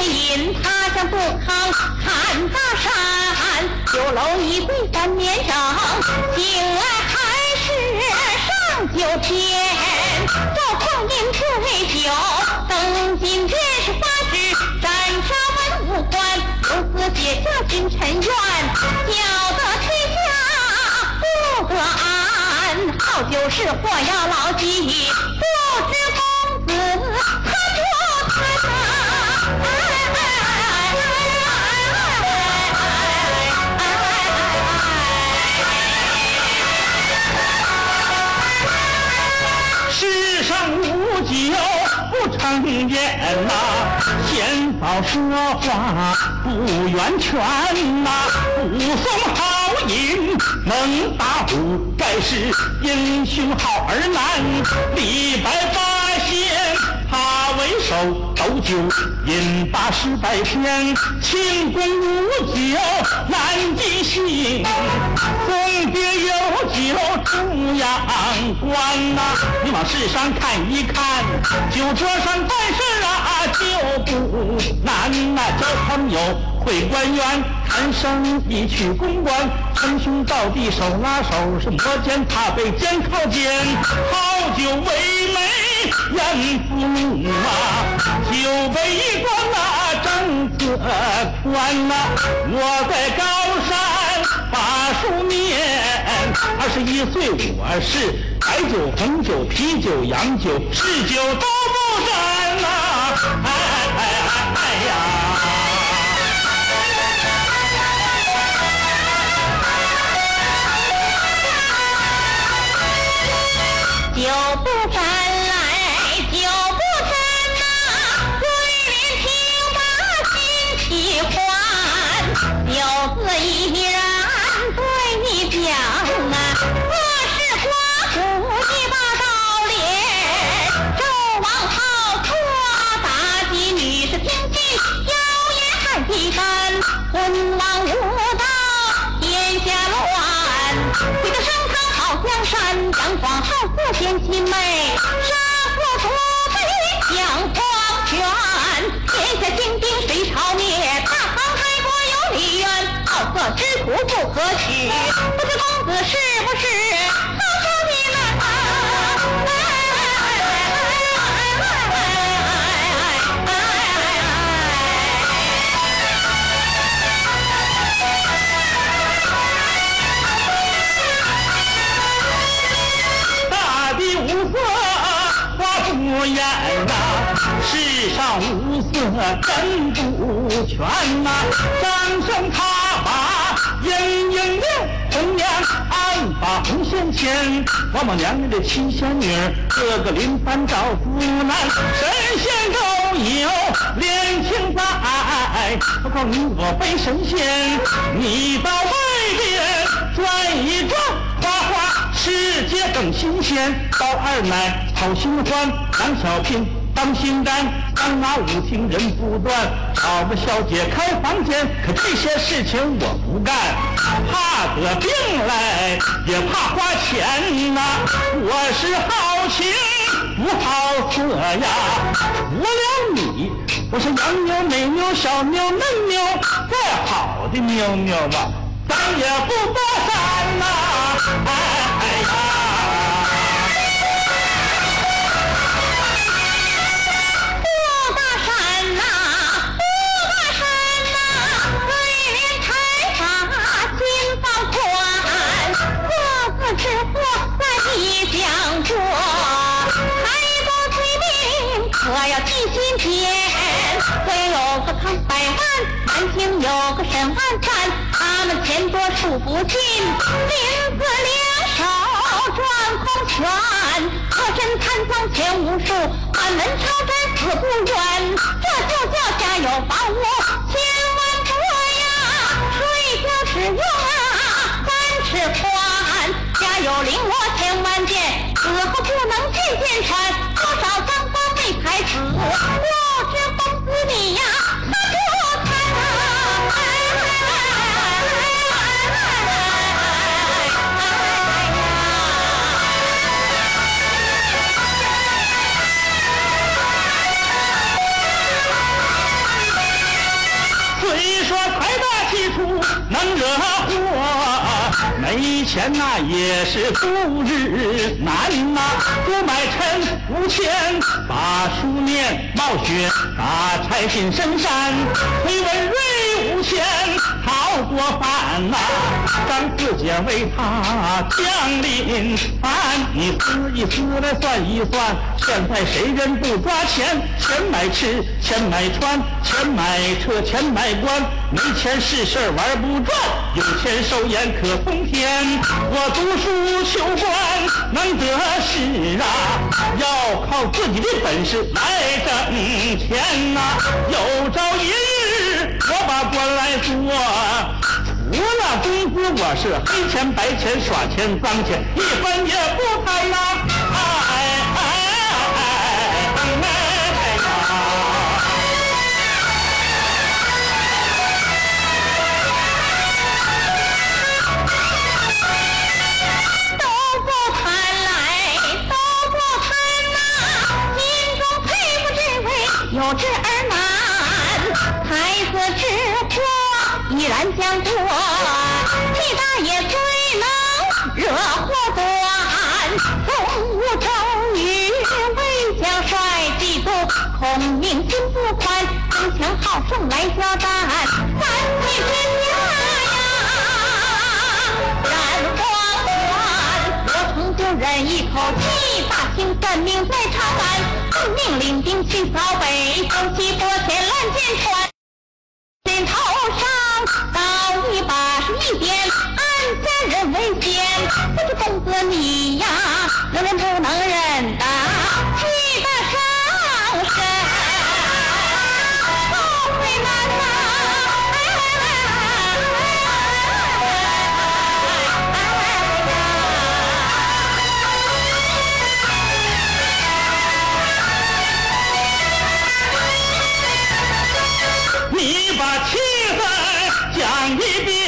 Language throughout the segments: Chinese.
公子饮，他乡不康看大山，酒楼一醉三年整，醒来还是上九天。赵匡胤醉酒，登金殿是发旨斩杀文武官，由此解下君臣怨，搅得天下不得安。好酒是祸要牢记，不成言呐，先宝说话不圆全呐，武松好饮能打虎，盖世英雄好儿男，李白发他为首，斗酒饮八十百篇，庆功无酒难尽兴，送别有酒出阳关呐、你往世上看一看，酒桌上办事啊就不难呐、交朋友会官员，谈生意去公关，称兄道弟手拉手是摩肩擦背肩靠肩，好酒为美人父母啊，酒杯一关呐正自宽呐、我在高山把书念，二十一岁我是白酒、红酒、啤酒、洋酒，是酒干，昏王无道天下乱，回到商汤好江山，杨广好色见亲妹，杀父屠贼享黄泉，天下兴兵谁朝灭？大唐开国有李渊，好色之徒不可取，不知公子是不是真不全呐。张生他把莺莺娘红娘安把红线牵，王母娘娘的七仙女儿，个个临番照顾难，神仙都有恋情在。何况你我非神仙，你到外边转一转，花花世界更新鲜。高二奶讨新欢，杨小平当心肝，当那舞厅人不断，找个小姐开房间。可这些事情我不干，怕得病来，也怕花钱呐、我是好情不好色呀，除了你，我是洋妞、美妞、小妞、嫩妞，再好的妞妞啊，咱也不搭讪呐、哎哎呀！要记心田。虽有个康百万，南京有个沈万三，他们钱多数不尽，林子两手转空拳，和珅贪赃钱无数，满门抄斩死不远，这就叫家有房屋千万多呀，睡觉只用啊三尺宽，家有绫罗千万件，死后不能见见穿，虽说财大气粗能惹祸，没钱那也是度日难呐。不买臣无钱把书念，冒雪打柴进深山。崔文瑞无钱好过饭呐，当四姐为他降临。你思一思来算一算，现在谁人不抓钱？钱买吃，钱买穿，钱买车，钱买官。没钱是事儿玩不转，有钱手眼可通天。我读书求官能得势啊，要靠自己的本事来挣钱呐、有朝一日我把官来做。除了工资，我是黑钱、白钱、耍钱、脏钱，一分也不贪呐！哎哎哎哎哎呀！都不贪来，都不贪呐，心中佩服这位有志而祸依然将过，屁大爷最能惹祸端，从无周瑜为将帅嫉妒，孔明心不宽，争强好胜来交战，三气天下呀。染黄冠，我曾就忍一口气，大清算命在长安，奉命领兵去扫北，征西拨前乱箭穿。一边，安家人为先。不知公子你呀，能忍不能忍的，气得上身，后悔难呐！你把气氛讲一遍，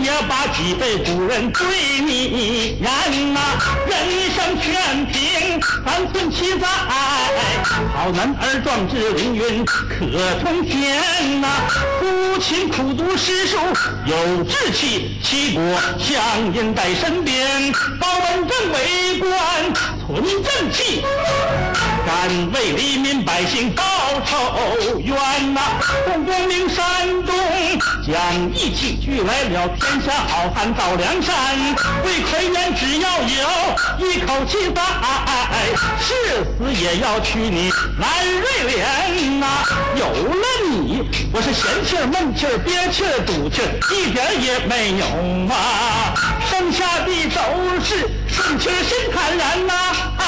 也把几辈古人对你言呐、人生全凭三寸七载，好男儿壮志凌云可冲天呐、父亲苦读诗书有志气，齐国相印在身边，包文正为官存正气。敢为黎民百姓报仇冤呐、共光明山东讲义气，聚来了天下好汉造梁山。为奎元只要有一口气在，誓死也要娶你蓝瑞莲呐、有了你，我是闲气、闷气、憋气儿、赌气，一点也没有啊！剩下的都是顺气、心坦然呐、哎